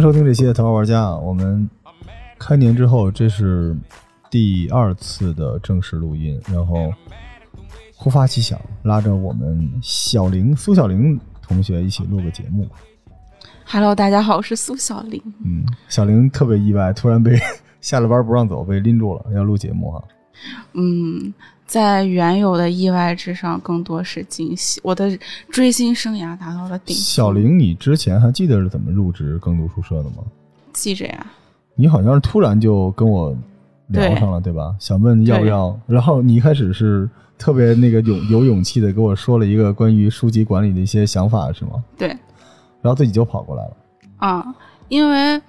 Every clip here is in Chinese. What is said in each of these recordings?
收听这期的《头号玩家》啊！我们开年之后，这是第二次的正式录音，然后突发奇想，拉着我们小玲苏小玲同学一起录个节目。Hello，大家好，我是苏小玲。嗯，小玲特别意外，突然被 下了班不让走，被拎住了，要录节目哈、嗯，在原有的意外之上，更多是惊喜。我的追星生涯达到了顶峰。小玲，你之前还记得是怎么入职耕读书社的吗？记着呀，你好像是突然就跟我聊上了，对吧？想问要不要，然后你一开始是特别那个勇有勇气的跟我说了一个关于书籍管理的一些想法，是吗？对，然后自己就跑过来了。啊，因为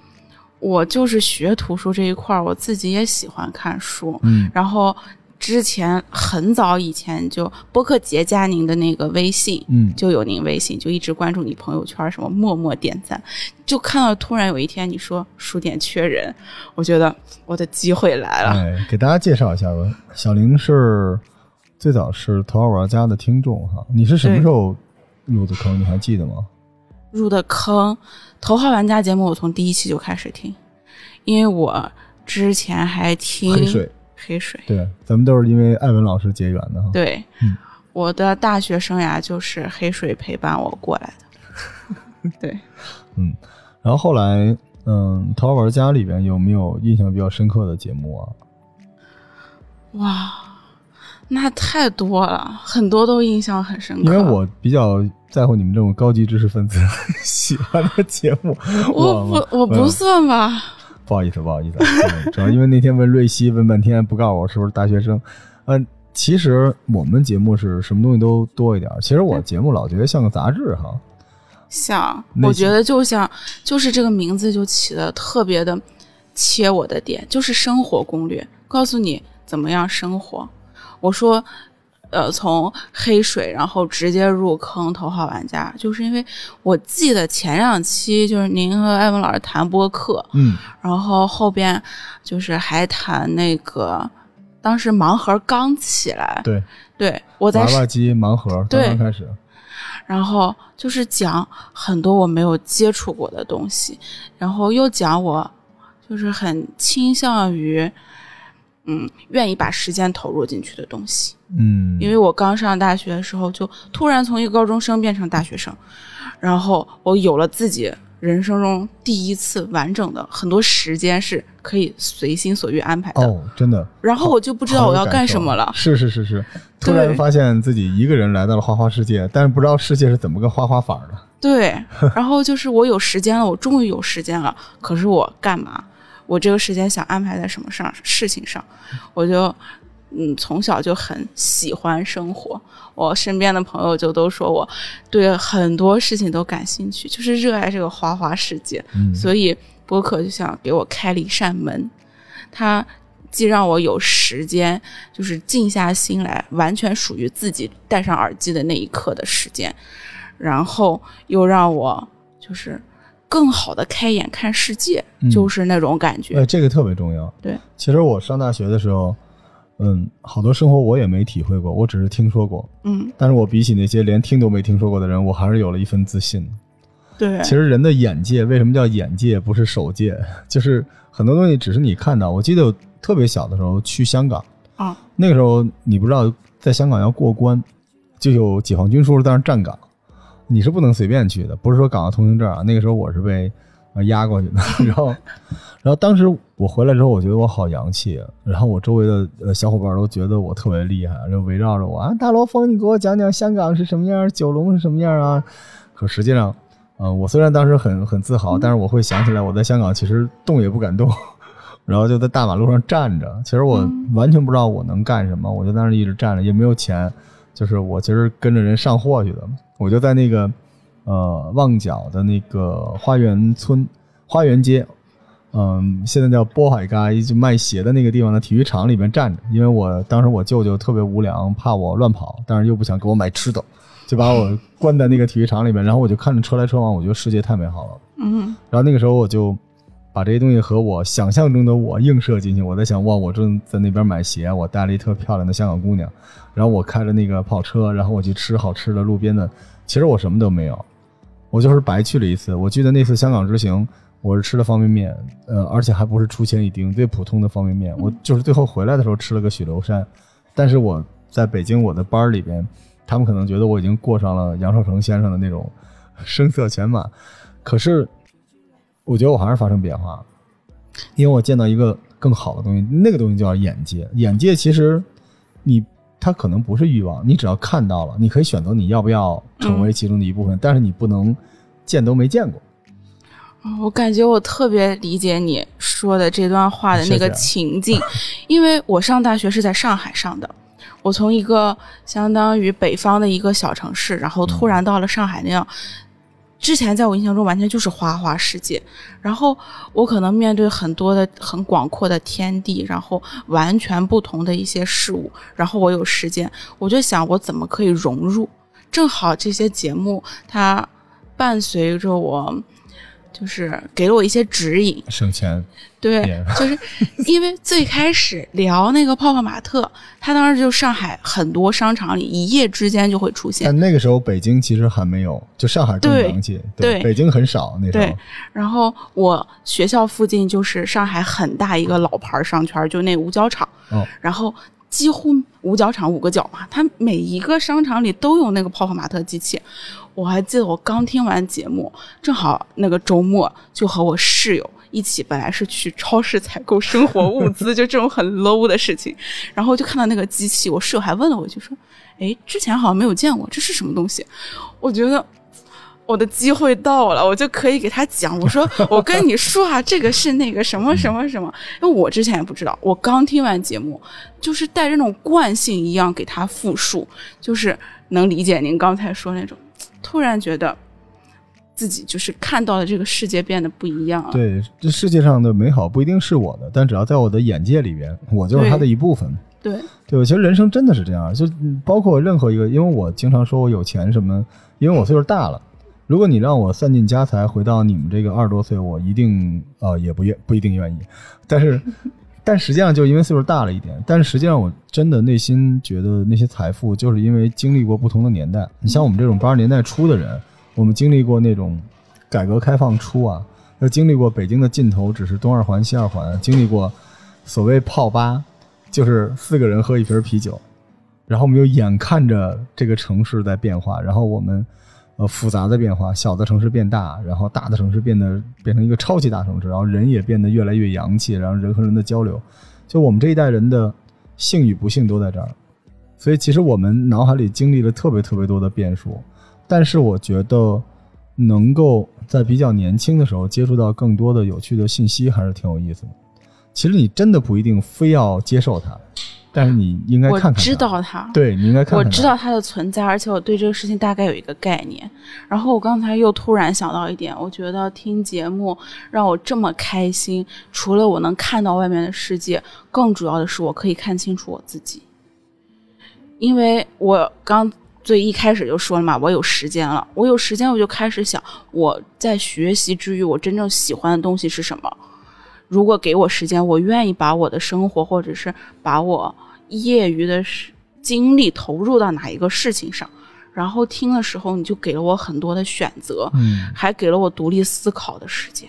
我就是学图书这一块儿，我自己也喜欢看书，嗯然后。之前很早以前就播客节加您的那个微信，嗯就有您微信，就一直关注你朋友圈，什么默默点赞，就看到突然有一天你说书店缺人，我觉得我的机会来了。哎，给大家介绍一下吧。小玲是最早是头号玩家的听众哈，你是什么时候入的坑？你还记得吗？入的坑，头号玩家节目我从第一期就开始听，因为我之前还听黑水，黑水，对，咱们都是因为艾文老师结缘的哈。对，嗯我的大学生涯就是黑水陪伴我过来的。对，嗯，然后后来，嗯，头号玩家里边有没有印象比较深刻的节目啊？哇，那太多了，很多都印象很深刻。因为我比较在乎你们这种高级知识分子 喜欢的节目。我不我不算吧，不好意思，不好意思，嗯主要因为那天问瑞希问半天不告诉我是不是大学生。嗯，其实我们节目是什么东西都多一点。其实我节目老觉得像个杂志哈。像我觉得就像就是这个名字就起的特别的切我的点，就是生活攻略，告诉你怎么样生活。我说，呃，从黑水然后直接入坑头号玩家，就是因为我记得前两期就是您和艾文老师谈播客，嗯，然后后边就是还谈那个当时盲盒刚起来，对，对我在娃娃机盲盒刚对刚开始。然后就是讲很多我没有接触过的东西，然后又讲我就是很倾向于，嗯，愿意把时间投入进去的东西。嗯，因为我刚上大学的时候，就突然从一个高中生变成大学生，然后我有了自己人生中第一次完整的很多时间是可以随心所欲安排的。哦，真的。然后我就不知道我要干什么了。是是是是，突然发现自己一个人来到了花花世界，但是不知道世界是怎么个花花法的。对，然后就是我有时间了，我终于有时间了，可是我干嘛？我这个时间想安排在什么上事情上？我就嗯，从小就很喜欢生活。我身边的朋友就都说我对很多事情都感兴趣，就是热爱这个花花世界。嗯，所以播客就想给我开了一扇门，它既让我有时间，就是静下心来，完全属于自己戴上耳机的那一刻的时间，然后又让我就是更好的开眼看世界，嗯就是那种感觉。哎，这个特别重要。对，其实我上大学的时候，嗯，好多生活我也没体会过，我只是听说过。嗯，但是我比起那些连听都没听说过的人，我还是有了一份自信。对，其实人的眼界为什么叫眼界，不是手界？就是很多东西只是你看到。我记得我特别小的时候去香港，啊，那个时候你不知道在香港要过关，就有解放军叔叔在那站岗，你是不能随便去的，不是说港澳通行证啊。那个时候我是被啊压过去的，然后，然后当时我回来之后，我觉得我好洋气啊，然后我周围的呃小伙伴都觉得我特别厉害，就围绕着我啊，大罗峰，你给我讲讲香港是什么样，九龙是什么样啊？可实际上，嗯、我虽然当时很很自豪，但是我会想起来我在香港其实动也不敢动。然后就在大马路上站着，其实我完全不知道我能干什么，我就在那儿一直站着，也没有钱，就是我其实跟着人上货去的，我就在那个呃旺角的那个花园村花园街，嗯，现在叫波海街，就卖鞋的那个地方的体育场里面站着，因为我当时我舅舅特别无聊，怕我乱跑，但是又不想给我买吃的，就把我关在那个体育场里面，然后我就看着车来车往，我觉得世界太美好了。嗯然后那个时候我就把这些东西和我想象中的我映射进去。我在想，哇，我正在那边买鞋，我带了一特漂亮的香港姑娘，然后我开着那个跑车，然后我去吃好吃的路边的。其实我什么都没有，我就是白去了一次。我记得那次香港之行，我是吃的方便面，呃，而且还不是出钱一丁，最普通的方便面。我就是最后回来的时候吃了个许留山，但是我在北京我的班儿里边，他们可能觉得我已经过上了杨少成先生的那种 声色犬马，可是我觉得我还是发生变化了，因为我见到一个更好的东西，那个东西叫眼界。眼界其实你它可能不是欲望，你只要看到了，你可以选择你要不要成为其中的一部分，但是你不能见都没见过。哦我感觉我特别理解你说的这段话的那个谢谢情境，因为我上大学是在上海上的，我从一个相当于北方的一个小城市，然后突然到了上海那样。之前在我印象中完全就是花花世界，然后我可能面对很多的很广阔的天地，然后完全不同的一些事物，然后我有时间，我就想我怎么可以融入。正好这些节目它伴随着我，就是给了我一些指引。省钱，对 就是因为最开始聊那个泡泡玛特，它当时就上海很多商场里一夜之间就会出现。但那个时候北京其实还没有，就上海更对洋气，对北京很少那时候对。然后我学校附近就是上海很大一个老牌商圈，就那五角场。哦，然后几乎五角场五个角嘛，它每一个商场里都有那个泡泡玛特机器。我还记得我刚听完节目，正好那个周末就和我室友一起，本来是去超市采购生活物资，就这种很 low 的事情，然后就看到那个机器，我室友还问了我一句说：“哎，之前好像没有见过，这是什么东西？”我觉得。我的机会到了，我就可以给他讲。我说，我跟你说啊，这个是那个什么什么什么，因为我之前也不知道。我刚听完节目，就是带着那种惯性一样给他复述，就是能理解您刚才说那种，突然觉得自己就是看到的这个世界变得不一样了。对，这世界上的美好不一定是我的，但只要在我的眼界里边，我就是它的一部分。对对，其实人生真的是这样，就嗯包括任何一个，因为我经常说我有钱什么，因为我岁数大了。如果你让我散尽家财回到你们这个二十多岁，我一定呃也不愿不一定愿意。但是，但实际上就因为岁数大了一点，但是实际上我真的内心觉得那些财富就是因为经历过不同的年代。你像我们这种八十年代初的人，我们经历过那种改革开放初啊，又经历过北京的尽头只是东二环西二环，经历过所谓泡吧，就是四个人喝一瓶啤酒，然后我们又眼看着这个城市在变化，然后我们呃复杂的变化，小的城市变大，然后大的城市变得变成一个超级大城市，然后人也变得越来越洋气，然后人和人的交流，就我们这一代人的幸与不幸都在这儿，所以其实我们脑海里经历了特别特别多的变数，但是我觉得能够在比较年轻的时候接触到更多的有趣的信息，还是挺有意思的。其实你真的不一定非要接受它，但是你应该我看看我。知道他，对你应该看看。我知道他的存在，而且我对这个事情大概有一个概念。然后我刚才又突然想到一点，我觉得听节目让我这么开心，除了我能看到外面的世界，更主要的是我可以看清楚我自己。因为我刚最一开始就说了嘛，我有时间了，我有时间我就开始想，我在学习之余，我真正喜欢的东西是什么？如果给我时间，我愿意把我的生活或者是把我业余的时精力投入到哪一个事情上。然后听的时候，你就给了我很多的选择，嗯还给了我独立思考的时间。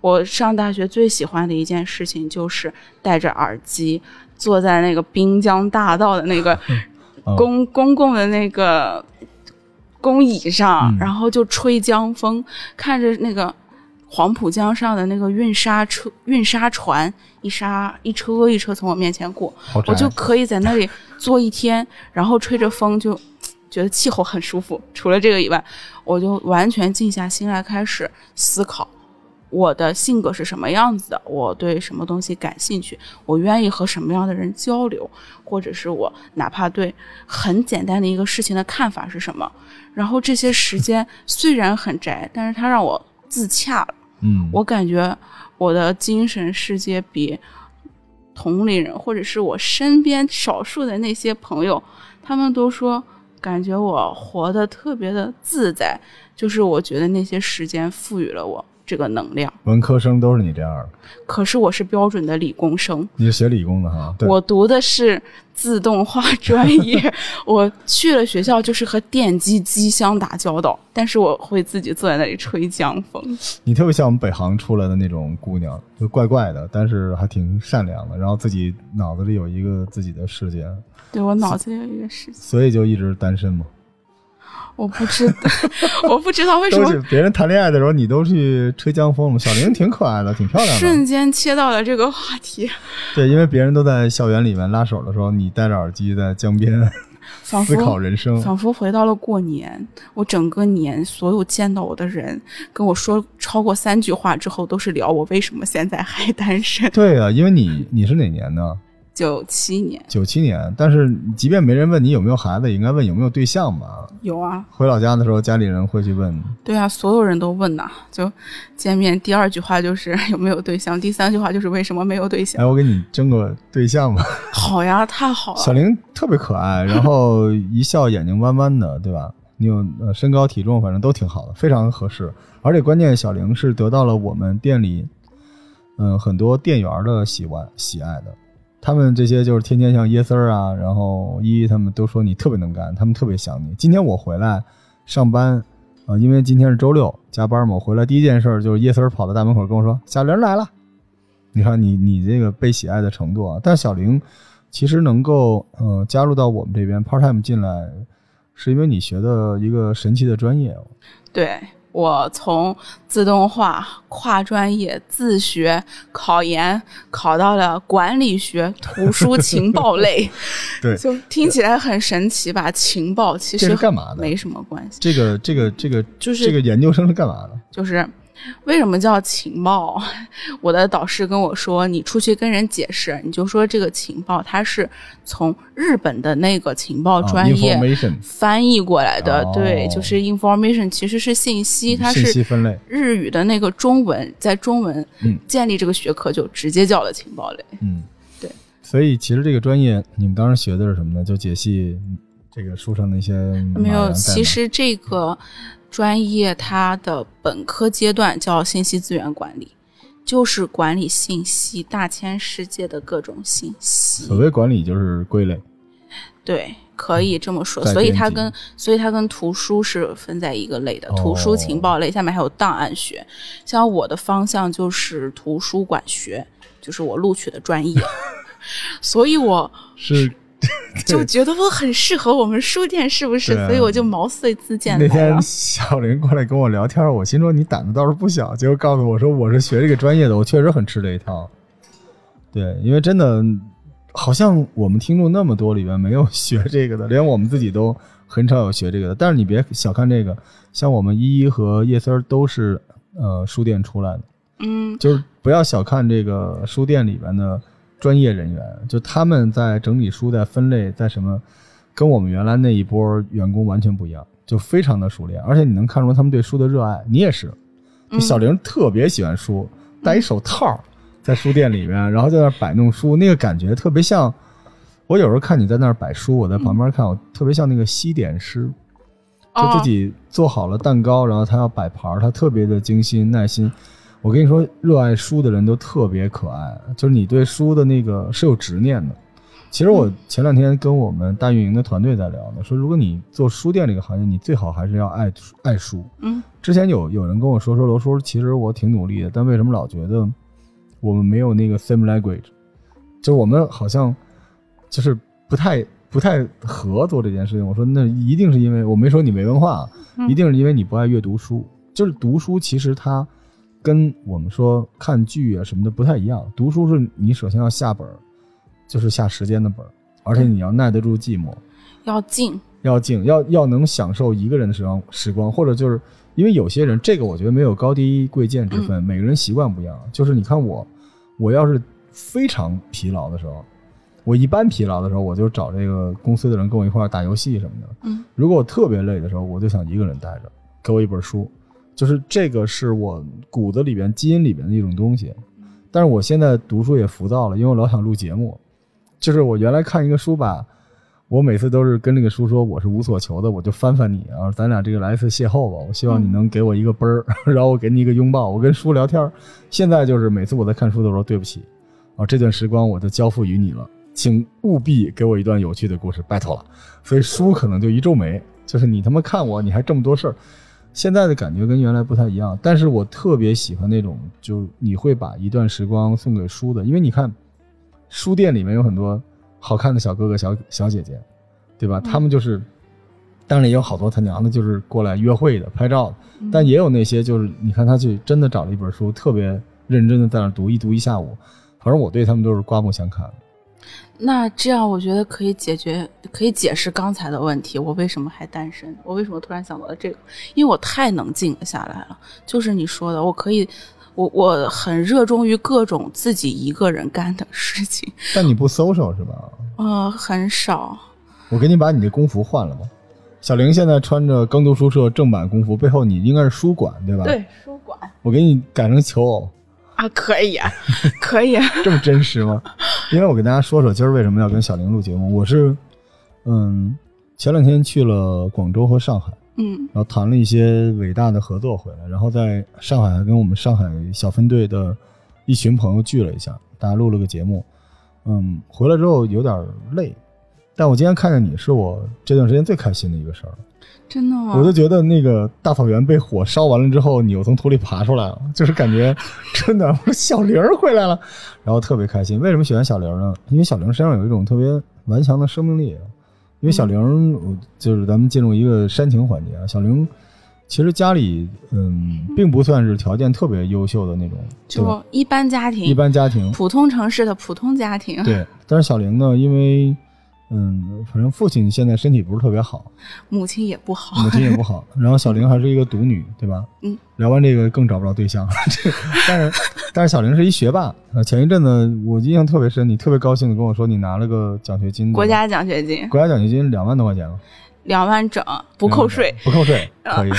我上大学最喜欢的一件事情就是戴着耳机，坐在那个滨江大道的那个 哦公、公共的那个公椅上，嗯然后就吹江风，看着那个黄浦江上的那个运沙车、运沙船，一沙一车一车从我面前过，我就可以在那里坐一天，然后吹着风就，觉得气候很舒服。除了这个以外，我就完全静下心来开始思考，我的性格是什么样子的，我对什么东西感兴趣，我愿意和什么样的人交流，或者是我哪怕对很简单的一个事情的看法是什么。然后这些时间虽然很宅，但是它让我自洽了。嗯，我感觉我的精神世界比同龄人，或者是我身边少数的那些朋友，他们都说感觉我活得特别的自在，就是我觉得那些时间赋予了我。这个能量。文科生都是你这样的，可是我是标准的理工生，你是学理工的哈？对，我读的是自动化专业，我去了学校就是和电机机箱打交道，但是我会自己坐在那里吹江风。你特别像我们北航出来的那种姑娘，就怪怪的，但是还挺善良的，然后自己脑子里有一个自己的世界，对我脑子里有一个世界，所以就一直单身嘛。我不知道，我不知道为什么别人谈恋爱的时候，你都去吹江风了。小玲挺可爱的，挺漂亮的。瞬间切到了这个话题。对，因为别人都在校园里面拉手的时候，你戴着耳机在江边仿思考人生。仿佛回到了过年。我整个年所有见到我的人跟我说超过三句话之后，都是聊我为什么现在还单身。对啊，因为你你是哪年呢？九七年九七年。但是即便没人问你有没有孩子，也应该问有没有对象吧？有啊，回老家的时候，家里人会去问。对啊，所有人都问呐。就见面第二句话就是 有没有对象，第三句话就是为什么没有对象哎，。我给你争个对象吧。好呀，太好了。小玲特别可爱，然后一笑眼睛弯弯的，对吧？你有呃身高体重，反正都挺好的，非常合适。而且关键，小玲是得到了我们店里嗯、很多店员的喜欢喜爱的。他们这些就是天天像椰丝儿啊，然后依依他们都说你特别能干，他们特别想你。今天我回来上班，啊、因为今天是周六加班嘛，我回来第一件事就是椰丝儿跑到大门口跟我说：“小玲来了。”你看你你这个被喜爱的程度啊！但小玲其实能够呃加入到我们这边 part time 进来，是因为你学的一个神奇的专业。对我从自动化跨专业自学考研考到了管理学图书情报类，对就听起来很神奇吧？情报其实是干嘛的没什么关系，这个这个这个就是这个研究生是干嘛的？就是为什么叫情报？我的导师跟我说，你出去跟人解释，你就说这个情报它是从日本的那个情报专业翻译过来的，哦对，就是 information 其实是信息，它是分类。日语的那个中文，在中文嗯建立这个学科就直接叫了情报类。嗯，对。所以其实这个专业你们当时学的是什么呢？就解析这个书上的一些没有，其实这个专业它的本科阶段叫信息资源管理，就是管理信息大千世界的各种信息所。谓管理就是归类。对，可以这么说。所以它跟所以它跟图书是分在一个类的，哦图书情报类下面还有档案学。像我的方向就是图书馆学，就是我录取的专业，所以我是 就觉得我很适合我们书店，是不是？啊所以我就毛遂自荐来那天。小林过来跟我聊天，我心说你胆子倒是不小，结果告诉我说我是学这个专业的，我确实很吃这一套。对，因为真的好像我们听众那么多里边没有学这个的，连我们自己都很少有学这个的。但是你别小看这个，像我们依依和叶丝儿都是呃书店出来的，嗯，就是不要小看这个书店里边的专业人员，就他们在整理书、在分类、在什么，跟我们原来那一波员工完全不一样，就非常的熟练，而且你能看出他们对书的热爱。你也是，就嗯小玲特别喜欢书，戴一手套在书店里面，然后在那摆弄书，那个感觉特别像。我有时候看你在那儿摆书，我在旁边看，我特别像那个西点师，就哦自己做好了蛋糕，然后他要摆盘，他特别的精心耐心。我跟你说，热爱书的人都特别可爱，就是你对书的那个是有执念的。其实我前两天跟我们大运营的团队在聊呢，说如果你做书店这个行业，你最好还是要爱爱书。嗯之前有有人跟我说说罗叔，其实我挺努力的，但为什么老觉得我们没有那个 same language？就我们好像就是不太不太合做这件事情。我说那一定是因为我没说你没文化，嗯一定是因为你不爱阅读书。就是读书其实它跟我们说看剧啊什么的不太一样。读书是你首先要下本儿，就是下时间的本儿，而且你要耐得住寂寞。要静，要静，要要能享受一个人的时光时光，或者就是因为有些人，这个我觉得没有高低贵贱之分，每个人习惯不一样。就是你看我，我要是非常疲劳的时候，我一般疲劳的时候，我就找这个公司的人跟我一块儿打游戏什么的。嗯，如果我特别累的时候，我就想一个人待着，给我一本书，就是这个是我骨子里边、基因里边的一种东西。但是我现在读书也浮躁了，因为我老想录节目。就是我原来看一个书吧，我每次都是跟这个书说我是无所求的，我就翻翻你啊，咱俩这个来一次邂逅吧。我希望你能给我一个啵儿，然后我给你一个拥抱，我跟书聊天。现在就是每次我在看书的时候，对不起啊，这段时光我就交付于你了，请务必给我一段有趣的故事，拜托了。所以书可能就一皱眉，就是你他妈看我，你还这么多事儿。现在的感觉跟原来不太一样，但是我特别喜欢那种，就你会把一段时光送给书的，因为你看，书店里面有很多好看的小哥哥、小小姐姐，对吧？他们就是，当然也有好多他娘的，就是过来约会的、拍照的，但也有那些就是，你看他去真的找了一本书，特别认真的在那读，一读一下午。反正我对他们都是刮目相看。那这样我觉得可以解决，可以解释刚才的问题。我为什么还单身？我为什么突然想到了这个？因为我太能静下来了。就是你说的，我可以，我我很热衷于各种自己一个人干的事情。但你不 social 是吧？呃，很少。我给你把你的工服换了吧。小玲现在穿着耕读书社正版工服，背后你应该是书馆对吧？。对，书馆我给你改成求偶，啊，可以啊，可以啊。这么真实吗？因为我给大家说说今儿为什么要跟小玲录节目。我是，嗯，前两天去了广州和上海，嗯然后谈了一些伟大的合作回来，然后在上海还跟我们上海小分队的一群朋友聚了一下，大家录了个节目。嗯，回来之后有点累，但我今天看见你是我这段时间最开心的一个事儿。真的吗？我就觉得那个大草原被火烧完了之后，你又从土里爬出来了，就是感觉 真的，我说小玲儿回来了，然后特别开心。为什么喜欢小玲呢？因为小玲身上有一种特别顽强的生命力。因为小玲，我就是咱们进入一个煽情环节啊。小玲其实家里嗯，并不算是条件特别优秀的那种，就一般家庭，一般家庭。普通城市的普通家庭。对，但是小玲呢，因为嗯，反正父亲现在身体不是特别好，母亲也不好。母亲也不好，然后小玲还是一个独女，对吧？嗯。聊完这个更找不着对象，这但是但是小玲是一学霸。呃，前一阵子我印象特别深，你特别高兴的跟我说你拿了个奖学金，国家奖学金国家奖学金两万多块钱了，两万整，不扣税。不扣税 可以。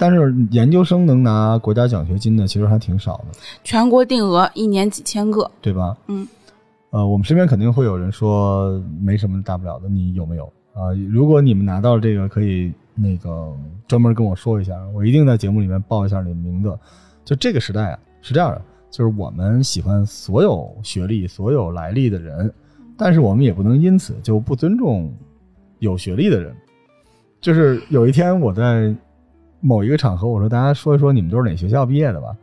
但是研究生能拿国家奖学金的其实还挺少的，全国定额一年几千个。对吧？嗯。呃，我们身边肯定会有人说没什么大不了的，你有没有啊、如果你们拿到这个，可以那个专门跟我说一下，我一定在节目里面报一下你的名字。就这个时代啊，是这样的，就是我们喜欢所有学历、所有来历的人，但是我们也不能因此就不尊重有学历的人。就是有一天我在某一个场合，我说大家说一说你们都是哪学校毕业的吧，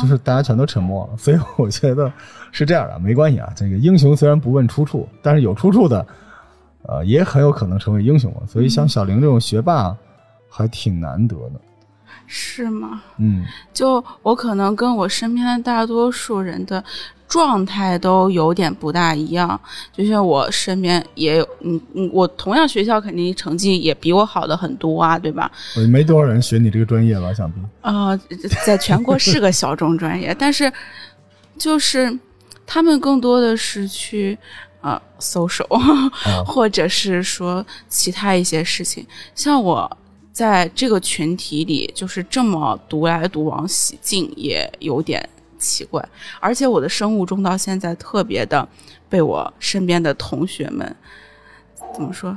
就是大家全都沉默了。所以我觉得是这样的，没关系啊。这个英雄虽然不问出处，但是有出处的，呃，也很有可能成为英雄了。所以像小玲这种学霸，还挺难得的。是吗？嗯，就我可能跟我身边的大多数人的状态都有点不大一样。就像我身边也有，嗯嗯，我同样学校肯定成绩也比我好的很多啊，对吧？我没多少人学你这个专业吧，想必。啊、在全国是个小众专业，但是就是他们更多的是去啊、social，哦或者是说其他一些事情。像我在这个群体里，就是这么独来独往喜静，也有点奇怪。而且我的生物钟到现在特别的被我身边的同学们怎么说？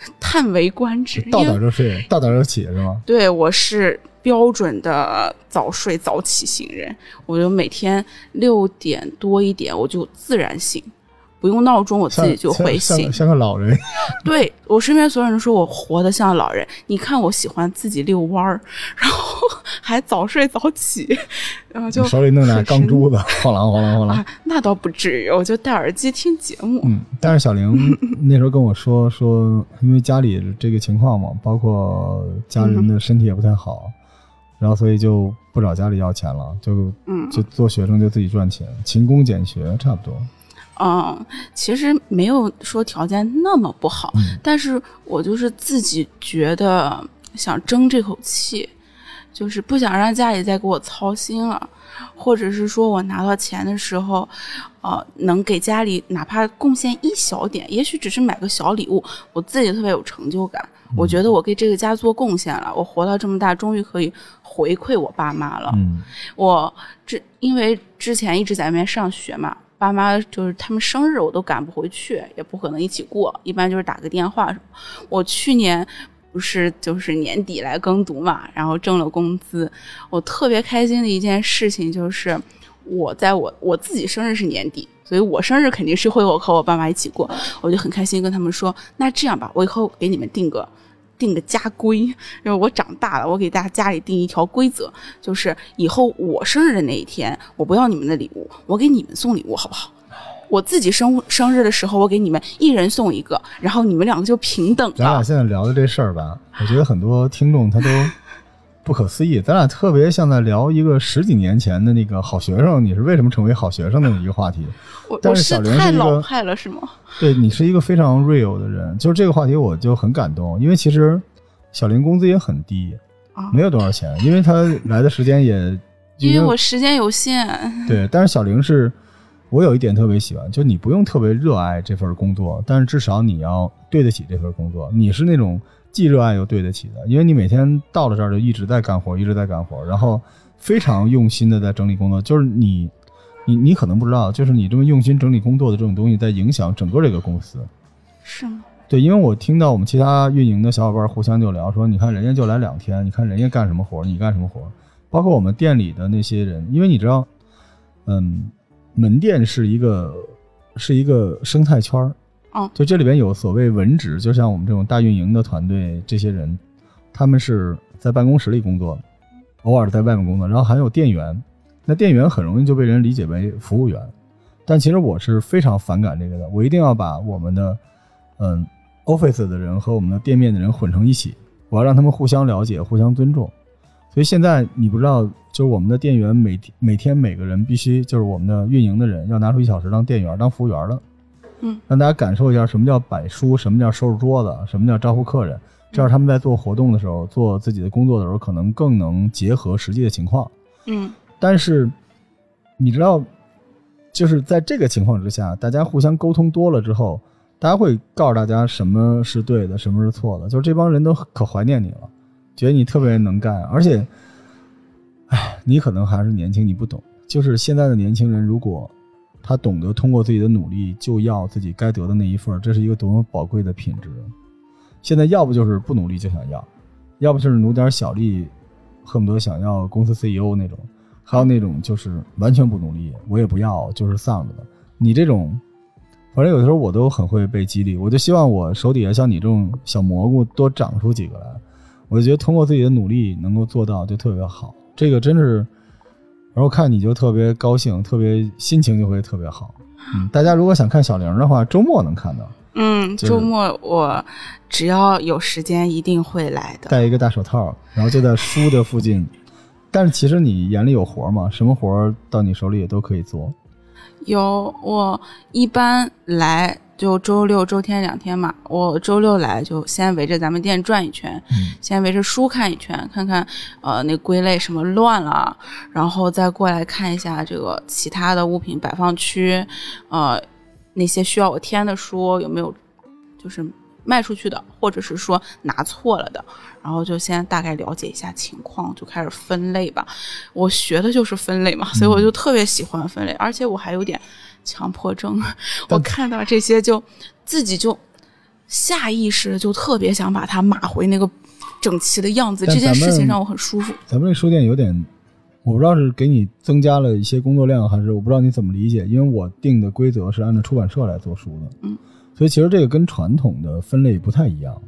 叹为观止，到点就睡，到点就起是吗？对，我是标准的早睡早起型人，我就每天六点多一点我就自然醒，不用闹钟我自己就会醒像像。像个老人。对我身边所有人说我活得像老人，你看我喜欢自己遛弯儿，然后 还早睡早起，然后就手里弄俩钢珠子，晃啷晃啷晃 啷啊。，那倒不至于，我就戴耳机听节目。嗯，但是小玲那时候跟我说说，因为家里这个情况嘛，包括家人的身体也不太好，然后所以就不找家里要钱了，就嗯就做学生就自己赚钱，勤工俭学差不多。嗯，其实没有说条件那么不好，嗯但是我就是自己觉得想争这口气，就是不想让家里再给我操心了，或者是说我拿到钱的时候，呃，能给家里哪怕贡献一小点，也许只是买个小礼物，我自己特别有成就感。我觉得我给这个家做贡献了，我活到这么大，终于可以回馈我爸妈了。嗯我这因为之前一直在外面上学嘛，爸妈就是他们生日我都赶不回去，也不可能一起过，一般就是打个电话什么。我去年不是就是年底来耕读嘛，然后挣了工资，我特别开心的一件事情就是我在我我自己生日是年底，所以我生日肯定是会我和我爸妈一起过，我就很开心跟他们说，那这样吧，我以后给你们定个。定个家规，因为我长大了，我给大家家里定一条规则，就是以后我生日的那一天，我不要你们的礼物，我给你们送礼物，好不好？我自己生生日的时候，我给你们一人送一个，然后你们两个就平等咱俩的。现在聊的这事儿吧，我觉得很多听众他都不可思议。咱俩特别像在聊一个十几年前的那个好学生，你是为什么成为好学生的一个话题。我我但是小玲太老派了，是吗？对你是一个非常 real 的人，就是这个话题我就很感动，因为其实小林工资也很低，啊，没有多少钱，因为他来的时间也因为我时间有限。对，但是小玲是，我有一点特别喜欢，就你不用特别热爱这份工作，但是至少你要对得起这份工作。你是那种既热爱又对得起的，因为你每天到了这儿就一直在干活，一直在干活，然后非常用心的在整理工作。就是你，你你可能不知道，就是你这么用心整理工作的这种东西，在影响整个这个公司。是吗？对，因为我听到我们其他运营的小伙伴互相就聊说，你看人家就来两天，你看人家干什么活，你干什么活，包括我们店里的那些人，因为你知道，嗯，门店是一个是一个生态圈儿，哦。就这里边有所谓文职，就像我们这种大运营的团队，这些人他们是在办公室里工作，偶尔在外面工作，然后还有店员，那店员很容易就被人理解为服务员，但其实我是非常反感这个的，我一定要把我们的嗯 office 的人和我们的店面的人混成一起，我要让他们互相了解、互相尊重。所以现在你不知道，就是我们的店员每天每天每个人必须就是我们的运营的人要拿出一小时当店员、当服务员了，嗯，让大家感受一下什么叫摆书，什么叫收拾桌子，什么叫招呼客人，这样他们在做活动的时候、做自己的工作的时候，可能更能结合实际的情况。嗯但是你知道，就是在这个情况之下，大家互相沟通多了之后，大家会告诉大家什么是对的，什么是错的。就是这帮人都可怀念你了，觉得你特别能干，而且，哎，你可能还是年轻，你不懂。就是现在的年轻人，如果他懂得通过自己的努力就要自己该得的那一份，这是一个多么宝贵的品质。现在要不就是不努力就想要，要不就是努点小力，恨不得想要公司 CEO 那种。还有那种就是完全不努力，我也不要，就是丧着的。你这种，反正有的时候我都很会被激励。我就希望我手底下像你这种小蘑菇多长出几个来。我就觉得通过自己的努力能够做到，就特别好。这个真是，然后看你就特别高兴，特别心情就会特别好。嗯，大家如果想看小玲的话，周末能看到，嗯，就是周末我只要有时间一定会来的。戴一个大手套，然后就在书的附近。但是其实你眼里有活嘛，什么活到你手里也都可以做。有我一般来就周六周天两天嘛，我周六来就先围着咱们店转一圈，嗯先围着书看一圈，看看呃那归类什么乱了，然后再过来看一下这个其他的物品摆放区，呃那些需要我添的书有没有就是卖出去的，或者是说拿错了的，然后就先大概了解一下情况，就开始分类吧。我学的就是分类嘛，所以我就特别喜欢分类，而且我还有点强迫症，我看到这些就自己就下意识就特别想把它码回那个整齐的样子，这件事情让我很舒服。咱们这书店有点，我不知道是给你增加了一些工作量，还是我不知道你怎么理解。因为我定的规则是按照出版社来做书的，嗯，所以其实这个跟传统的分类不太一样。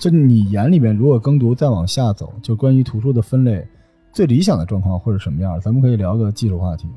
就你眼里面，如果耕读再往下走，就关于图书的分类，最理想的状况会是什么样？咱们可以聊个技术话题，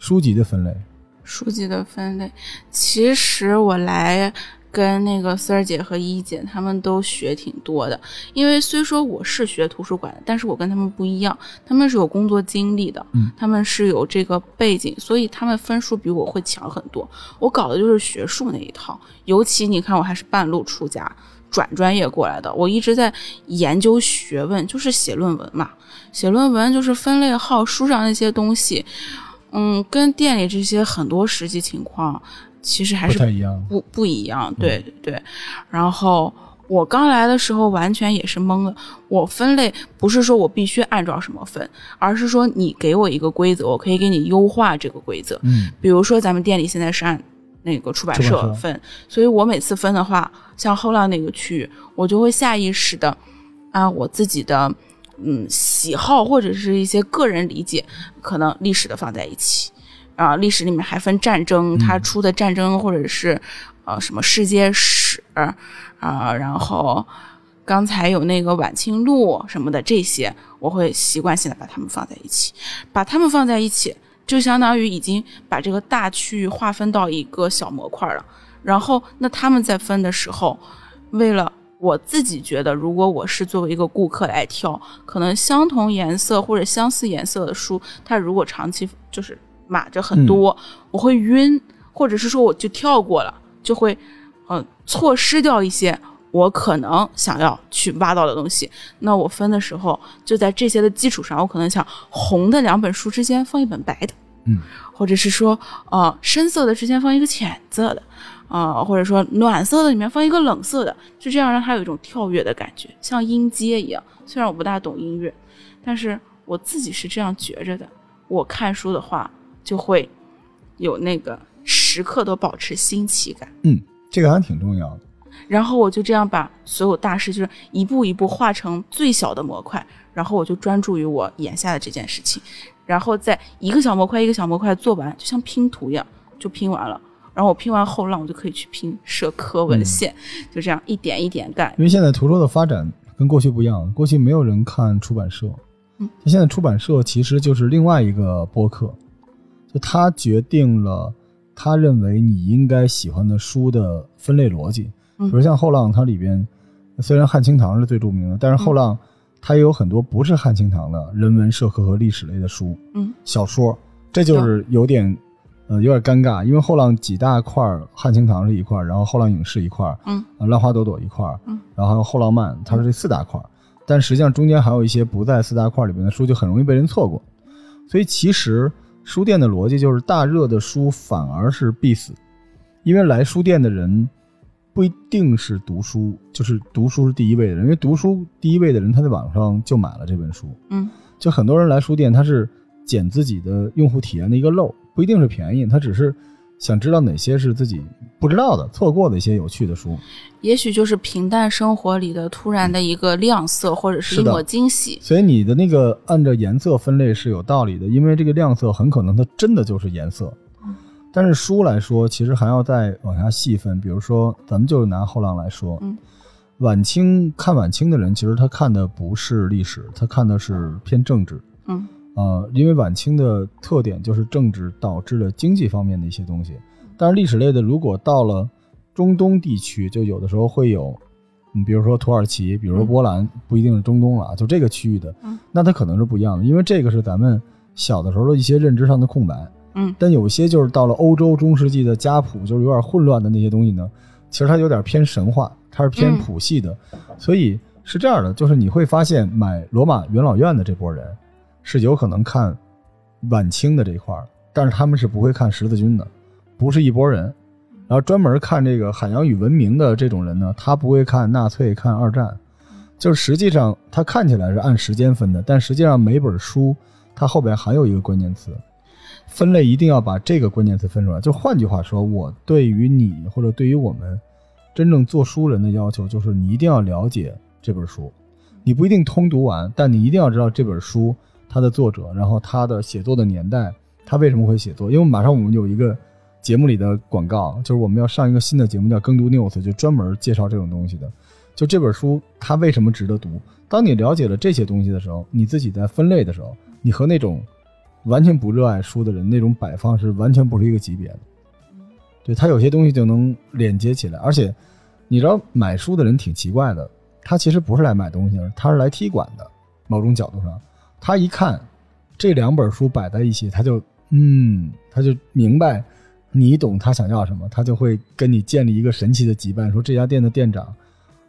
书籍的分类。书籍的分类，其实我来跟那个四儿姐和一姐他们都学挺多的。因为虽说我是学图书馆的，但是我跟他们不一样，他们是有工作经历的，嗯他们是有这个背景，所以他们分数比我会强很多。我搞的就是学术那一套，尤其你看我还是半路出家。转专业过来的，我一直在研究学问，就是写论文嘛。写论文就是分类号，书上那些东西，嗯，跟店里这些很多实际情况其实还不是太一样。不不一样，对对对。然后我刚来的时候完全也是懵的。我分类不是说我必须按照什么分，而是说你给我一个规则，我可以给你优化这个规则。嗯比如说咱们店里现在是按那个出版社社分，所以我每次分的话，像后浪那个区域，我就会下意识的按我自己的嗯喜好或者是一些个人理解，可能历史的放在一起。啊，历史里面还分战争，它出的战争或者是呃什么世界史啊、然后刚才有那个晚清录什么的这些，我会习惯性的把它们放在一起，把它们放在一起，就相当于已经把这个大区域划分到一个小模块了。然后，那他们在分的时候，为了我自己觉得，如果我是作为一个顾客来挑，可能相同颜色或者相似颜色的书，它如果长期就是码着很多，我会晕，或者是说我就跳过了，就会呃错失掉一些我可能想要去挖到的东西。那我分的时候，就在这些的基础上，我可能想红的两本书之间放一本白的，嗯，或者是说呃深色的之间放一个浅色的。啊、或者说暖色的里面放一个冷色的，就这样让它有一种跳跃的感觉，像音阶一样。虽然我不大懂音乐，但是我自己是这样觉着的。我看书的话，就会有那个时刻都保持新奇感。嗯，这个还挺重要的。然后我就这样把所有大事就是一步一步化成最小的模块，然后我就专注于我眼下的这件事情，然后再一个小模块一个小模块做完，就像拼图一样，就拼完了。然后我拼完后浪，我就可以去拼社科文献，就这样一点一点干。因为现在图书的发展跟过去不一样，过去没有人看出版社，嗯，现在出版社其实就是另外一个播客，就他决定了他认为你应该喜欢的书的分类逻辑，嗯。比如像后浪，它里边虽然汉清堂是最著名的，但是后浪它也有很多不是汉清堂的人文、社科和历史类的书，嗯，小说，这就是有点。呃，有点尴尬，因为后浪几大块儿，汉清堂是一块儿，然后后浪影视一块儿，嗯，啊，浪花朵朵一块儿，嗯，然后还有后浪漫，它是这四大块儿，但实际上中间还有一些不在四大块儿里边的书，就很容易被人错过。所以其实书店的逻辑就是大热的书反而是必死，因为来书店的人不一定是读书，就是读书是第一位的人，因为读书第一位的人他在网上就买了这本书，嗯，就很多人来书店他是捡自己的用户体验的一个漏，不一定是便宜，他只是想知道哪些是自己不知道的、错过的一些有趣的书。也许就是平淡生活里的突然的一个亮色，或者是一抹惊喜。所以你的那个按照颜色分类是有道理的，因为这个亮色很可能它真的就是颜色。但是书来说，其实还要再往下细分。比如说，咱们就是拿后浪来说，嗯，晚清看晚清的人，其实他看的不是历史，他看的是偏政治。嗯呃，因为晚清的特点就是政治导致了经济方面的一些东西。但是历史类的，如果到了中东地区，就有的时候会有，你，比如说土耳其，比如说波兰，不一定是中东了啊，就这个区域的嗯，那它可能是不一样的，因为这个是咱们小的时候的一些认知上的空白。嗯但有些就是到了欧洲中世纪的家谱，就是有点混乱的那些东西呢，其实它有点偏神话，它是偏嗯谱系的，所以是这样的，就是你会发现买罗马元老院的这波人是有可能看晚清的这一块儿，但是他们是不会看十字军的，不是一拨人。然后专门看这个海洋与文明的这种人呢，他不会看纳粹、看二战，就是实际上他看起来是按时间分的，但实际上每本书它后边还有一个关键词，分类一定要把这个关键词分出来。就换句话说，我对于你或者对于我们真正做书人的要求，就是你一定要了解这本书，你不一定通读完，但你一定要知道这本书它的作者，然后他的写作的年代，他为什么会写作。因为马上我们有一个节目里的广告，就是我们要上一个新的节目叫《更读 News》，就专门介绍这种东西的。就这本书它为什么值得读？当你了解了这些东西的时候，你自己在分类的时候，你和那种完全不热爱书的人那种摆放是完全不是一个级别的。对他有些东西就能连接起来，而且你知道买书的人挺奇怪的，他其实不是来买东西的，他是来踢馆的。某种角度上，他一看这两本书摆在一起，他就嗯，他就明白你懂他想要什么，他就会跟你建立一个神奇的羁绊，说这家店的店长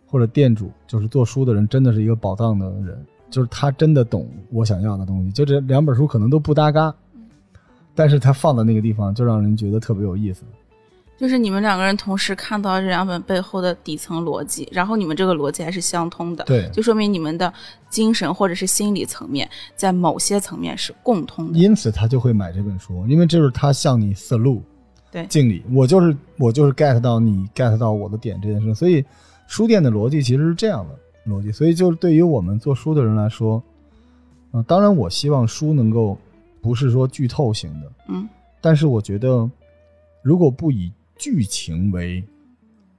或者店主就是做书的人，真的是一个宝藏的人，就是他真的懂我想要的东西。就这两本书可能都不搭嘎，但是他放在那个地方，就让人觉得特别有意思。就是你们两个人同时看到这两本背后的底层逻辑，然后你们这个逻辑还是相通的，对就说明你们的精神或者是心理层面在某些层面是共通的。因此他就会买这本书，因为这是他向你 salute，对敬礼。我就是我就是 get 到你 get 到我的点这件事，所以书店的逻辑其实是这样的逻辑。所以就是对于我们做书的人来说，呃，当然我希望书能够不是说剧透型的，嗯但是我觉得如果不以剧情为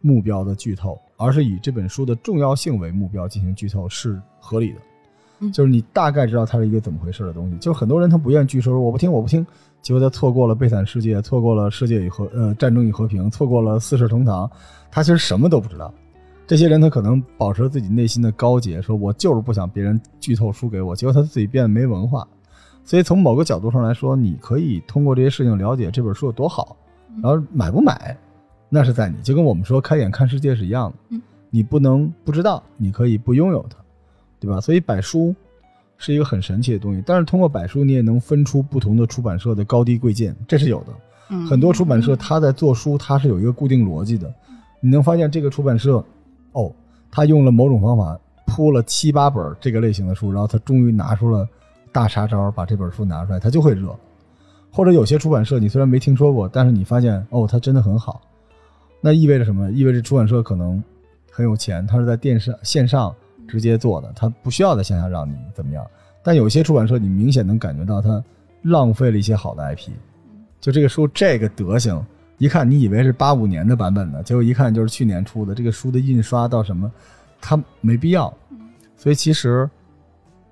目标的剧透，而是以这本书的重要性为目标进行剧透是合理的。嗯就是你大概知道它是一个怎么回事的东西。就是很多人他不愿意剧透，说我不听我不听，结果他错过了《悲惨世界》，错过了《世界与和呃战争与和平》，错过了《四世同堂》，他其实什么都不知道。这些人他可能保持自己内心的高洁，说我就是不想别人剧透书给我，结果他自己变得没文化。所以从某个角度上来说，你可以通过这些事情了解这本书有多好，然后买不买，那是在你。就跟我们说开眼看世界是一样的，嗯你不能不知道，你可以不拥有它，对吧？所以摆书是一个很神奇的东西，但是通过摆书，你也能分出不同的出版社的高低贵贱，这是有的。嗯，很多出版社他在做书，它是有一个固定逻辑的。你能发现这个出版社，哦，他用了某种方法铺了七八本这个类型的书，然后他终于拿出了大杀招，把这本书拿出来，他就会热。或者有些出版社你虽然没听说过，但是你发现哦，它真的很好，那意味着什么？意味着出版社可能很有钱，它是在电视线上直接做的，它不需要在线下让你怎么样。但有些出版社你明显能感觉到它浪费了一些好的 IP，就这个书这个德行，一看你以为是八五年的版本呢，结果一看就是去年出的。这个书的印刷到什么，它没必要。所以其实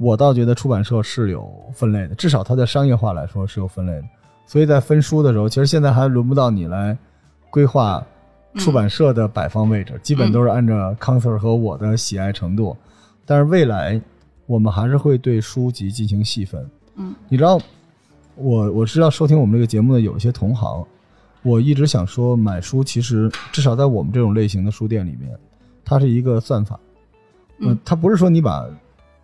我倒觉得出版社是有分类的，至少它在商业化来说是有分类的。所以在分书的时候，其实现在还轮不到你来规划出版社的摆放位置，基本都是按照康 Sir 和我的喜爱程度。但是未来我们还是会对书籍进行细分。嗯，你知道，我我知道收听我们这个节目的有一些同行，我一直想说，买书其实至少在我们这种类型的书店里面，它是一个算法。嗯，它不是说你把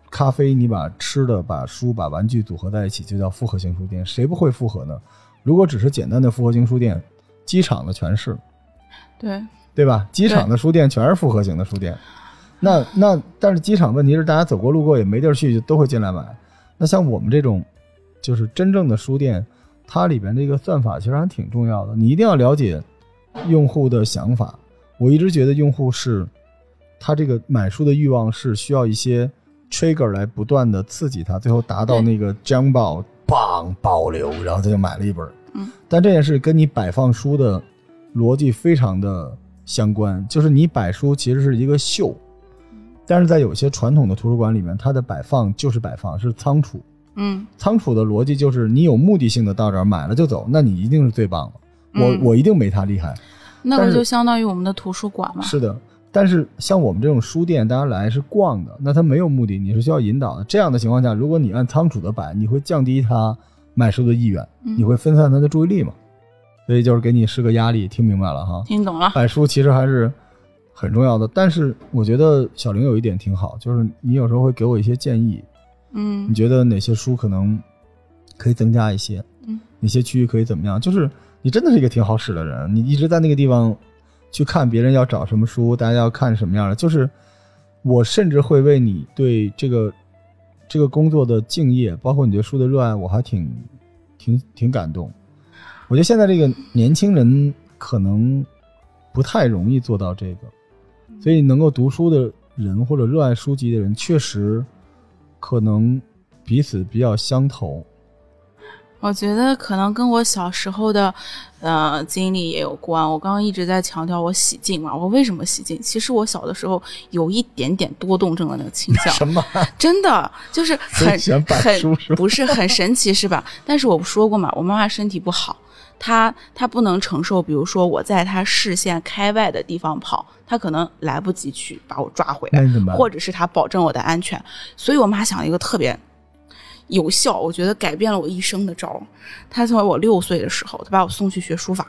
咖啡、你把吃的、把书、把玩具组合在一起就叫复合型书店，谁不会复合呢？如果只是简单的复合型书店，机场的全是，对，对吧？机场的书店全是复合型的书店。那那但是机场问题是大家走过路过也没地儿去，就都会进来买。那像我们这种就是真正的书店，它里边这个算法其实还挺重要的。你一定要了解用户的想法。我一直觉得用户是他这个买书的欲望是需要一些 trigger 来不断的刺激他，最后达到那个将爆棒保留，然后他就买了一本。嗯，但这件事跟你摆放书的逻辑非常的相关，就是你摆书其实是一个秀，但是在有些传统的图书馆里面，它的摆放就是摆放，是仓储。嗯仓储的逻辑就是你有目的性的到这儿买了就走，那你一定是最棒的。我、嗯我一定没他厉害。那个就相当于我们的图书馆嘛。是的，但是像我们这种书店，大家来是逛的，那他没有目的，你是需要引导的。这样的情况下，如果你按仓储的摆，你会降低他买书的意愿，嗯你会分散他的注意力嘛？所以就是给你施个压力，听明白了哈？听懂了。摆书其实还是很重要的，但是我觉得小玲有一点挺好，就是你有时候会给我一些建议，嗯你觉得哪些书可能可以增加一些？嗯，哪些区域可以怎么样？就是你真的是一个挺好使的人，你一直在那个地方去看别人要找什么书，大家要看什么样的。就是我甚至会为你对这个这个工作的敬业，包括你对书的热爱，我还挺挺挺感动。我觉得现在这个年轻人可能不太容易做到这个，所以能够读书的人或者热爱书籍的人，确实可能彼此比较相投。我觉得可能跟我小时候的呃经历也有关。我刚刚一直在强调我喜静嘛，我为什么喜静？其实我小的时候有一点点多动症的那个倾向，什么？真的就是 很很不是很神奇是吧？但是我说过嘛，我妈妈身体不好，她她不能承受，比如说我在她视线开外的地方跑，她可能来不及去把我抓回来？或者是她保证我的安全。所以我妈想了一个特别有效，我觉得改变了我一生的招儿。她从我六岁的时候，他把我送去学书法。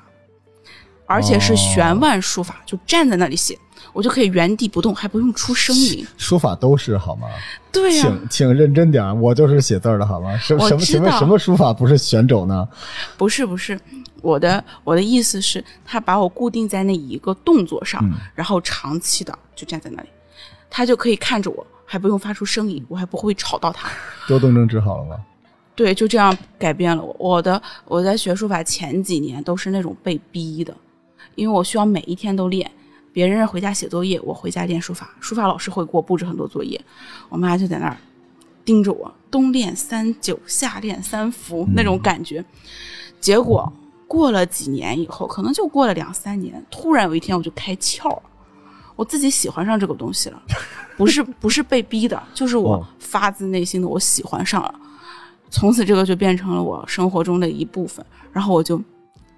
而且是悬腕书法，就站在那里写，我就可以原地不动，还不用出声音。书法都是好吗？对呀、请请认真点儿，我就是写字儿的好吗？什什么什么什么书法不是旋肘呢？不是不是，我的我的意思是，他把我固定在那一个动作上，嗯然后长期的就站在那里，他就可以看着我，还不用发出声音，我还不会吵到他。多动症治好了吗？对，就这样改变了我。我的我在学书法前几年都是那种被逼的，因为我需要每一天都练。别人回家写作业，我回家练书法。书法老师会给我布置很多作业，我妈就在那儿盯着我，冬练三九，夏练三伏、那种感觉。结果过了几年以后，可能就过了两三年，突然有一天我就开窍了，我自己喜欢上这个东西了，不是不是被逼的，就是我哦发自内心的我喜欢上了。从此这个就变成了我生活中的一部分，然后我就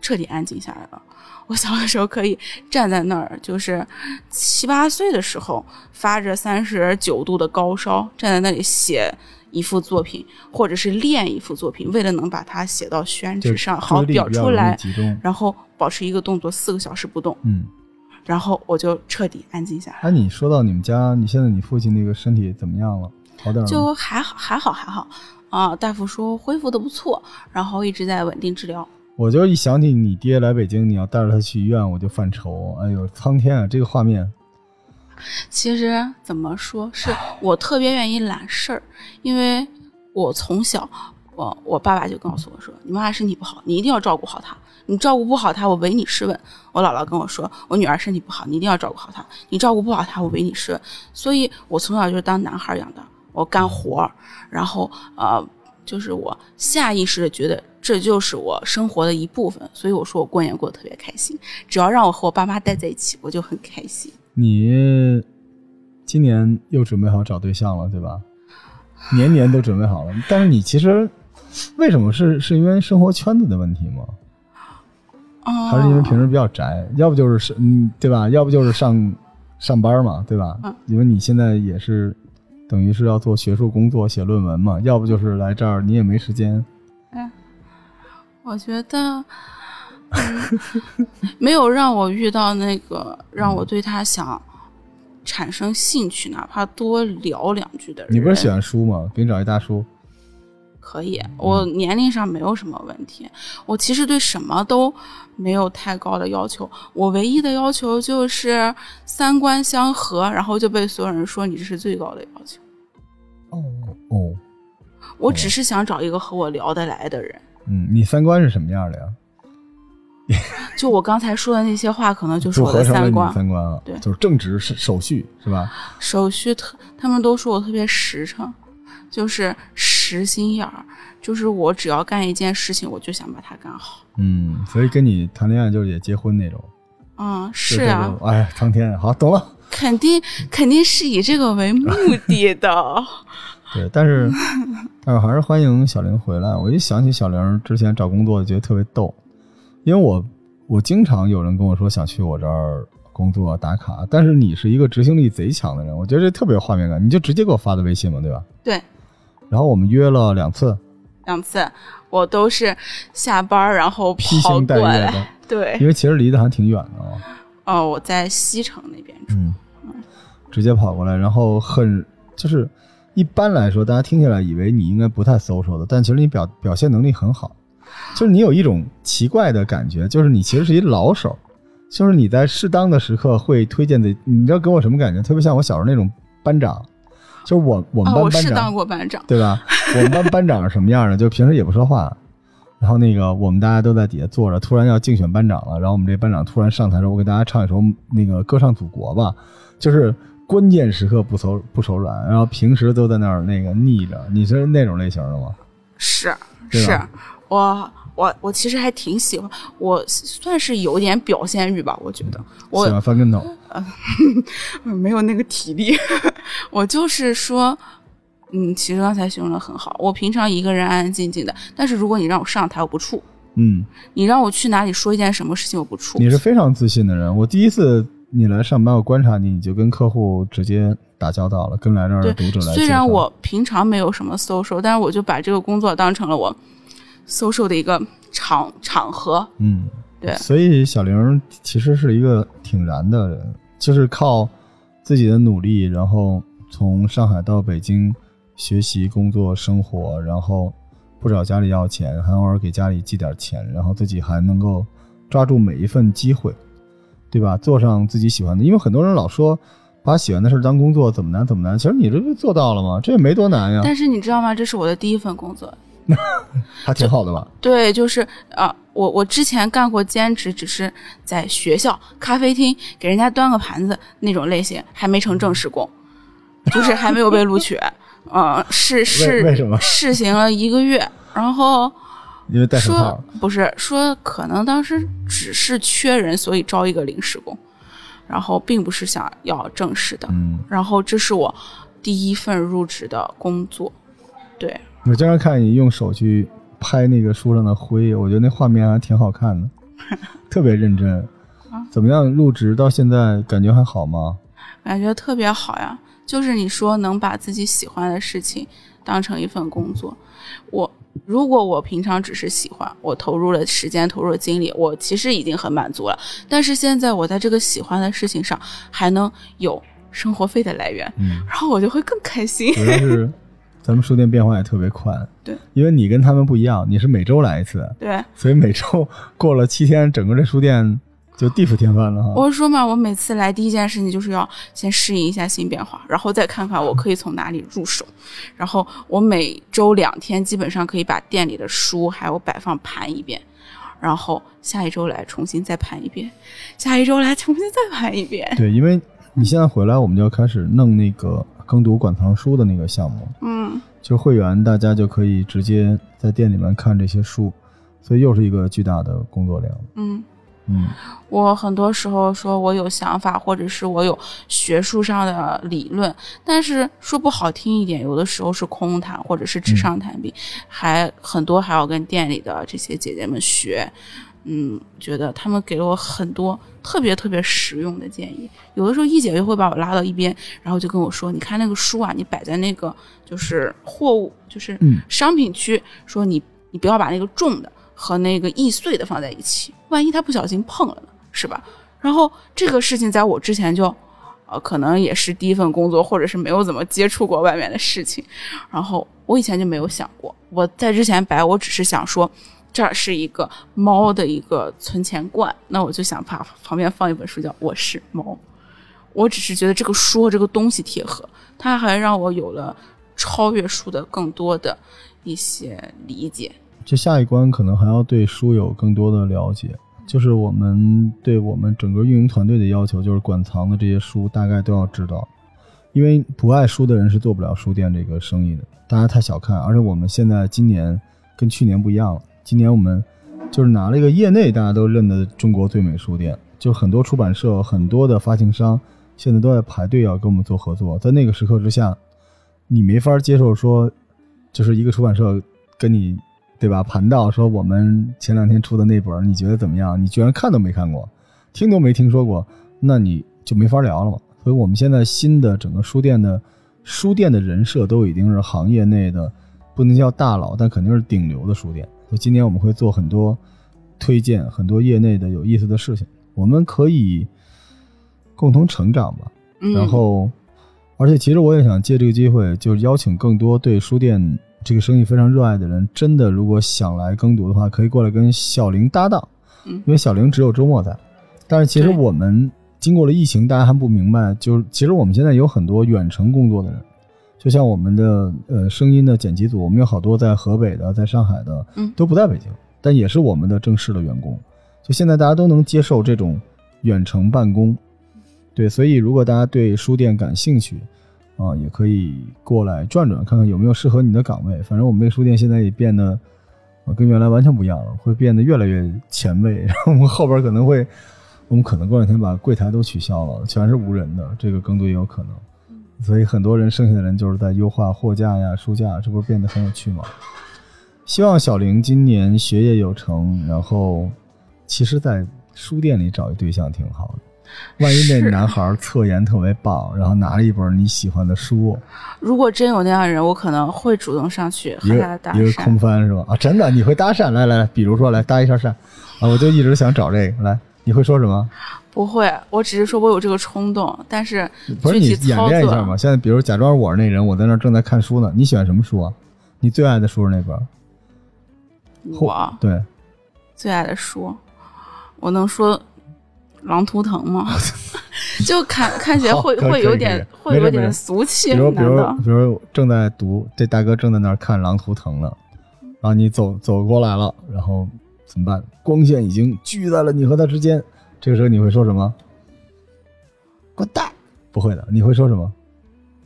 彻底安静下来了。我小的时候可以站在那儿，就是七八岁的时候发着三十九度的高烧，站在那里写一幅作品，或者是练一幅作品，为了能把它写到宣纸上，好表出来，然后保持一个动作四个小时不动，嗯，然后我就彻底安静下来。哎，你说到你们家，你现在你父亲那个身体怎么样了？好点？就还好，还好，还好啊！大夫说恢复的不错，然后一直在稳定治疗。我就一想起你爹来北京，你要带着他去医院，我就犯愁。哎呦，苍天啊，这个画面，其实怎么说，是我特别愿意揽事儿，因为我从小，我我爸爸就告诉我说，你妈妈身体不好，你一定要照顾好她，你照顾不好她，我唯你是问。我姥姥跟我说，我女儿身体不好，你一定要照顾好她，你照顾不好她，我唯你是问。所以我从小就是当男孩养的，我干活，然后呃，就是我下意识的觉得这就是我生活的一部分，所以我说我过年过得特别开心，只要让我和我爸妈待在一起，我就很开心。你今年又准备好找对象了，对吧？年年都准备好了，但是你其实为什么是是因为生活圈子的问题吗？哦还是因为平时比较宅？要不就是是嗯，对吧？要不就是上上班嘛，对吧？嗯因为你现在也是等于是要做学术工作、写论文嘛，要不就是来这儿你也没时间。哎我觉得，嗯，没有让我遇到那个让我对他想产生兴趣，哪怕多聊两句的人。你不是喜欢书吗？给你找一大叔。可以，我年龄上没有什么问题。我其实对什么都没有太高的要求，我唯一的要求就是三观相合，然后就被所有人说你这是最高的要求。哦哦，我只是想找一个和我聊得来的人。嗯，你三观是什么样的呀？就我刚才说的那些话，可能就是我的三观。三观啊，对就是正直是手续是吧？手续特，他们都说我特别实诚，就是实心眼儿，就是我只要干一件事情，我就想把它干好。嗯，所以跟你谈恋爱就是也结婚那种。嗯，是啊哎，苍天，好懂了。肯定肯定是以这个为目的的。对，但是 但是还是欢迎小玲回来。我一想起小玲之前找工作，觉得特别逗，因为我我经常有人跟我说想去我这儿工作打卡，但是你是一个执行力贼强的人，我觉得这特别有画面感，你就直接给我发的微信嘛，对吧？对，然后我们约了两次，两次我都是下班然后披跑星戴月过来。的，对，因为其实离得还挺远的啊。哦，我在西城那边住。嗯，直接跑过来，然后很就是一般来说，大家听起来以为你应该不太 social 的，但其实你表表现能力很好，就是你有一种奇怪的感觉，就是你其实是一老手，就是你在适当的时刻会推荐的，你知道给我什么感觉？特别像我小时候那种班长，就是我我们哦，班班长，我是当过班长。对吧？我们班班长是什么样的？就平时也不说话，然后那个我们大家都在底下坐着，突然要竞选班长了，然后我们这班长突然上台说：“我给大家唱一首那个歌唱祖国吧。”就是关键时刻不手不手软，然后平时都在那儿那个腻着。你是那种类型的吗？是是，我我我其实还挺喜欢，我算是有点表现欲吧，我觉得我喜欢翻跟头，嗯 没有那个体力，我就是说。嗯，其实刚才形容的很好。我平常一个人安安静静的，但是如果你让我上台，我不怵；嗯，你让我去哪里说一件什么事情，我不怵。你是非常自信的人。我第一次你来上班，我观察你，你就跟客户直接打交道了，跟来这儿的读者来。虽然我平常没有什么 social，但是我就把这个工作当成了我 social 的一个场场合。嗯，对所以小玲其实是一个挺燃的人，就是靠自己的努力，然后从上海到北京学习、工作、生活，然后不找家里要钱，还偶尔给家里寄点钱，然后自己还能够抓住每一份机会，对吧？做上自己喜欢的，因为很多人老说把喜欢的事当工作怎么难怎么难，其实你这不做到了吗？这也没多难呀，但是你知道吗？这是我的第一份工作。还挺好的吧？对，就是啊、我我之前干过兼职，只是在学校咖啡厅给人家端个盘子那种类型，还没成正式工，就是还没有被录取。呃，试试为什么试行了一个月，然后因为戴手说套。不是说可能当时只是缺人，所以招一个临时工，然后并不是想要正式的。嗯，然后这是我第一份入职的工作，对，我经常看你用手去拍那个书上的灰，我觉得那画面还挺好看的，特别认真。怎么样？入职到现在感觉还好吗？感觉特别好呀。就是你说能把自己喜欢的事情当成一份工作，我如果我平常只是喜欢，我投入了时间，投入了精力，我其实已经很满足了。但是现在我在这个喜欢的事情上还能有生活费的来源，嗯，然后我就会更开心。主要是咱们书店变化也特别快。对，因为你跟他们不一样，你是每周来一次，对，所以每周过了七天，整个这书店就地覆天翻了哈。我说嘛，我每次来第一件事情就是要先适应一下新变化，然后再看看我可以从哪里入手。然后我每周两天基本上可以把店里的书还有摆放盘一遍，然后下一周来重新再盘一遍，下一周来重新再盘一遍。对，因为你现在回来，我们就要开始弄那个耕读馆藏书的那个项目，嗯，就会员大家就可以直接在店里面看这些书，所以又是一个巨大的工作量。嗯，嗯，我很多时候说我有想法，或者是我有学术上的理论，但是说不好听一点，有的时候是空谈，或者是纸上谈兵，还很多还要跟店里的这些姐姐们学。嗯，觉得他们给了我很多特别特别实用的建议。有的时候一姐就会把我拉到一边，然后就跟我说：“你看那个书啊，你摆在那个就是货物，就是嗯商品区，说你你不要把那个重的和那个易碎的放在一起，万一他不小心碰了呢，是吧？”然后这个事情在我之前就，呃，可能也是第一份工作，或者是没有怎么接触过外面的事情，然后我以前就没有想过。我在之前摆，我只是想说，这儿是一个猫的一个存钱罐，那我就想把旁边放一本书叫《我是猫》。我只是觉得这个书和这个东西贴合，它还让我有了超越书的更多的一些理解。这下一关可能还要对书有更多的了解。就是我们对我们整个运营团队的要求，就是馆藏的这些书大概都要知道，因为不爱书的人是做不了书店这个生意的。大家太小看，而且我们现在今年跟去年不一样了，今年我们就是拿了一个业内大家都认的中国最美书店，就很多出版社、很多的发行商现在都在排队要跟我们做合作。在那个时刻之下，你没法接受说，就是一个出版社跟你。对吧？盘道说我们前两天出的那本，你觉得怎么样？你居然看都没看过，听都没听说过，那你就没法聊了嘛。所以我们现在新的整个书店的书店的人设都已经是行业内的，不能叫大佬，但肯定是顶流的书店。所以今年我们会做很多推荐，很多业内的有意思的事情，我们可以共同成长吧。嗯，然后，而且其实我也想借这个机会，就是邀请更多对书店。这个生意非常热爱的人，真的如果想来耕读的话，可以过来跟小玲搭档，嗯因为小玲只有周末在。但是其实我们经过了疫情，大家还不明白，就是其实我们现在有很多远程工作的人，就像我们的呃声音的剪辑组，我们有好多在河北的，在上海的，嗯都不在北京，但也是我们的正式的员工。就现在大家都能接受这种远程办公，对，所以如果大家对书店感兴趣。啊，也可以过来转转，看看有没有适合你的岗位。反正我们这个书店现在也变得，啊，跟原来完全不一样了，会变得越来越前卫。然后我们后边可能会，我们可能过两天把柜台都取消了，全是无人的，这个更多也有可能。所以很多人剩下的人就是在优化货架呀、书架，这不是变得很有趣吗？希望小玲今年学业有成，然后其实，在书店里找一对象挺好的。万一那男孩儿测研特别棒，然后拿了一本你喜欢的书，如果真有那样的人，我可能会主动上去和他搭一个空。翻是吧？啊，真的，你会搭讪？来来来，比如说来搭一下讪啊，我就一直想找这个来，你会说什么？不会，我只是说我有这个冲动，但是不是你演练一下嘛？现在比如假装我是那人，我在那正在看书呢，你喜欢什么书啊？你最爱的书是哪本？我对，最爱的书，我能说《狼图腾》吗？就看看起来会会有点会有点俗气，比如比如？比如正在读，这大哥正在那儿看《狼图腾》呢，然后你走走过来了，然后怎么办？光线已经聚在了你和他之间，这个时候你会说什么？滚蛋！不会的，你会说什么？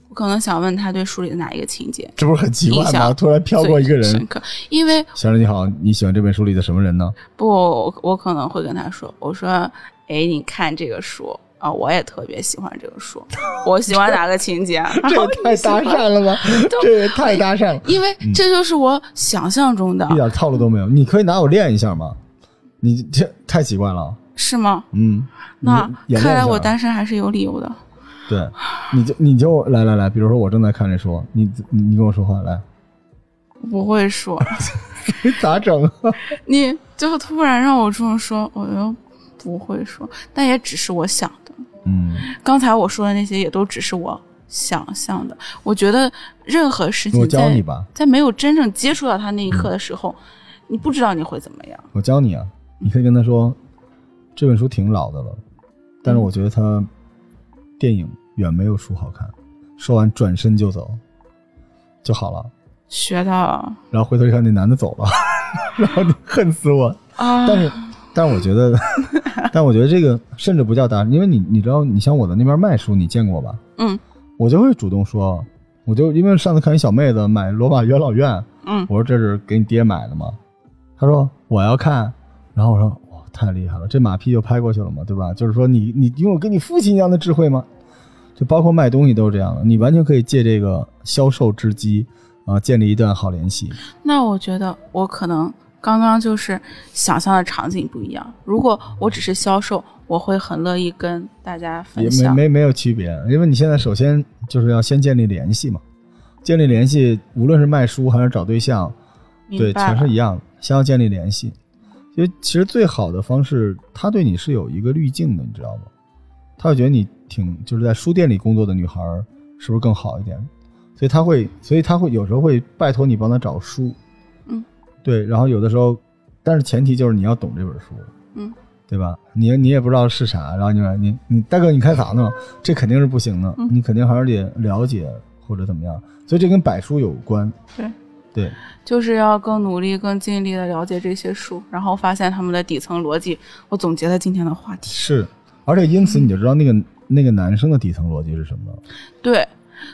我可能想问他对书里的哪一个情节这不是很奇怪吗？突然飘过一个人，深刻，因为先生你好，你喜欢这本书里的什么人呢？不，我我可能会跟他说，我说，哎，你看这个书啊，我也特别喜欢这个书，我喜欢哪个情节？这也 太搭讪了吧！这也太搭讪了，因为这就是我想象中的一，点套路都没有。你可以拿我练一下吗？你这太奇怪了。是吗？嗯，那看来我单身还是有理由的。对，你就你就来来来，比如说我正在看这书，你你你跟我说话来，不会说，你咋整啊？你就突然让我这么说，我又不会说，但也只是我想的。嗯，刚才我说的那些也都只是我想象的。我觉得任何事情在教你吧，在没有真正接触到他那一刻的时候，你不知道你会怎么样。我教你啊，你可以跟他说，这本书挺老的了，但是我觉得他电影远没有书好看。说完转身就走，就好了。学到了然后回头一看，那男的走了，然后你恨死我。啊，但是，但我觉得，但我觉得这个甚至不叫搭讪，因为你你知道，你像我在那边卖书，你见过吧？嗯我就会主动说，我就因为上次看一小妹子买《罗马元老院》，嗯我说这是给你爹买的吗？他说我要看，然后我说哇太厉害了，这马屁就拍过去了嘛，对吧？就是说你你拥有跟你父亲一样的智慧吗？就包括卖东西都是这样的，你完全可以借这个销售之机啊、建立一段好联系。那我觉得我可能刚刚就是想象的场景不一样。如果我只是销售，我会很乐意跟大家分享。没没没有区别，因为你现在首先就是要先建立联系嘛，建立联系，无论是卖书还是找对象，对，全是一样的，先要建立联系。因为其实最好的方式，他对你是有一个滤镜的，你知道吗？他会觉得你挺就是在书店里工作的女孩是不是更好一点？所以他会，所以他会有时候会拜托你帮他找书，嗯，对，然后有的时候，但是前提就是你要懂这本书，嗯，对吧？你你也不知道是啥，然后你说你你大哥你开啥呢？这肯定是不行的，嗯你肯定还是得了解或者怎么样，所以这跟摆书有关，对对，就是要更努力、更尽力的了解这些书，然后发现他们的底层逻辑。我总结了今天的话题。是，而且因此你就知道那个那个男生的底层逻辑是什么了。对，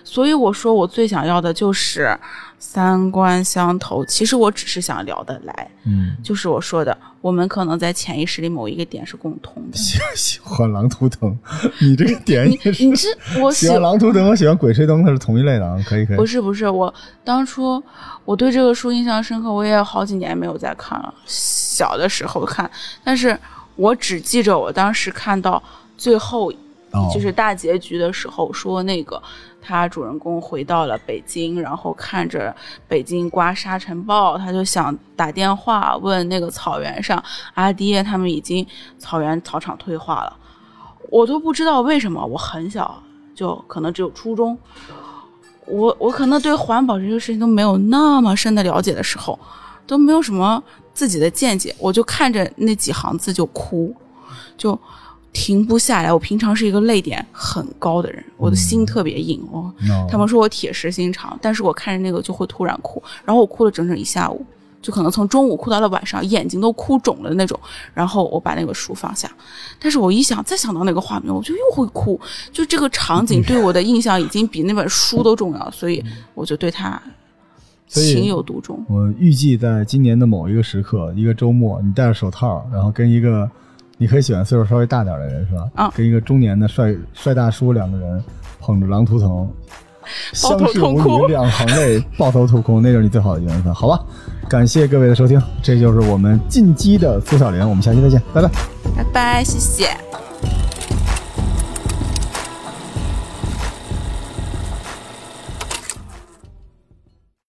所以我说我最想要的就是三观相投。其实我只是想聊得来，嗯，就是我说的，我们可能在潜意识里某一个点是共通的。喜喜欢狼图腾，你这个点你也是你这我喜喜欢狼图腾我喜欢鬼吹灯，它是同一类的啊，可以可以不。是不是，我当初我对这个书印象深刻，我也好几年没有再看了。小的时候看，但是我只记着我当时看到最后，哦就是大结局的时候，说那个他主人公回到了北京，然后看着北京刮沙尘暴，他就想打电话问那个草原上阿爹他们已经草原草场退化了，我都不知道为什么，我很小，就可能只有初中。我我可能对环保这个事情都没有那么深的了解的时候，都没有什么自己的见解，我就看着那几行字就哭，就停不下来。我平常是一个泪点很高的人，我的心特别硬。我哦他们说我铁石心肠，但是我看着那个就会突然哭，然后我哭了整整一下午，就可能从中午哭到了晚上，眼睛都哭肿了那种。然后我把那个书放下，但是我一想再想到那个画面，我就又会哭。就这个场景对我的印象已经比那本书都重要，所以我就对他情有独钟。我预计在今年的某一个时刻，一个周末，你戴着手套，然后跟一个你可以喜欢岁数稍微大点的人是吧？啊跟一个中年的帅帅大叔两个人捧着狼图腾，相视无语，两行泪，抱头痛哭，那就是你最好的缘分，好吧？感谢各位的收听，这就是我们进击的苏小玲，我们下期再见，拜拜。拜拜，谢谢。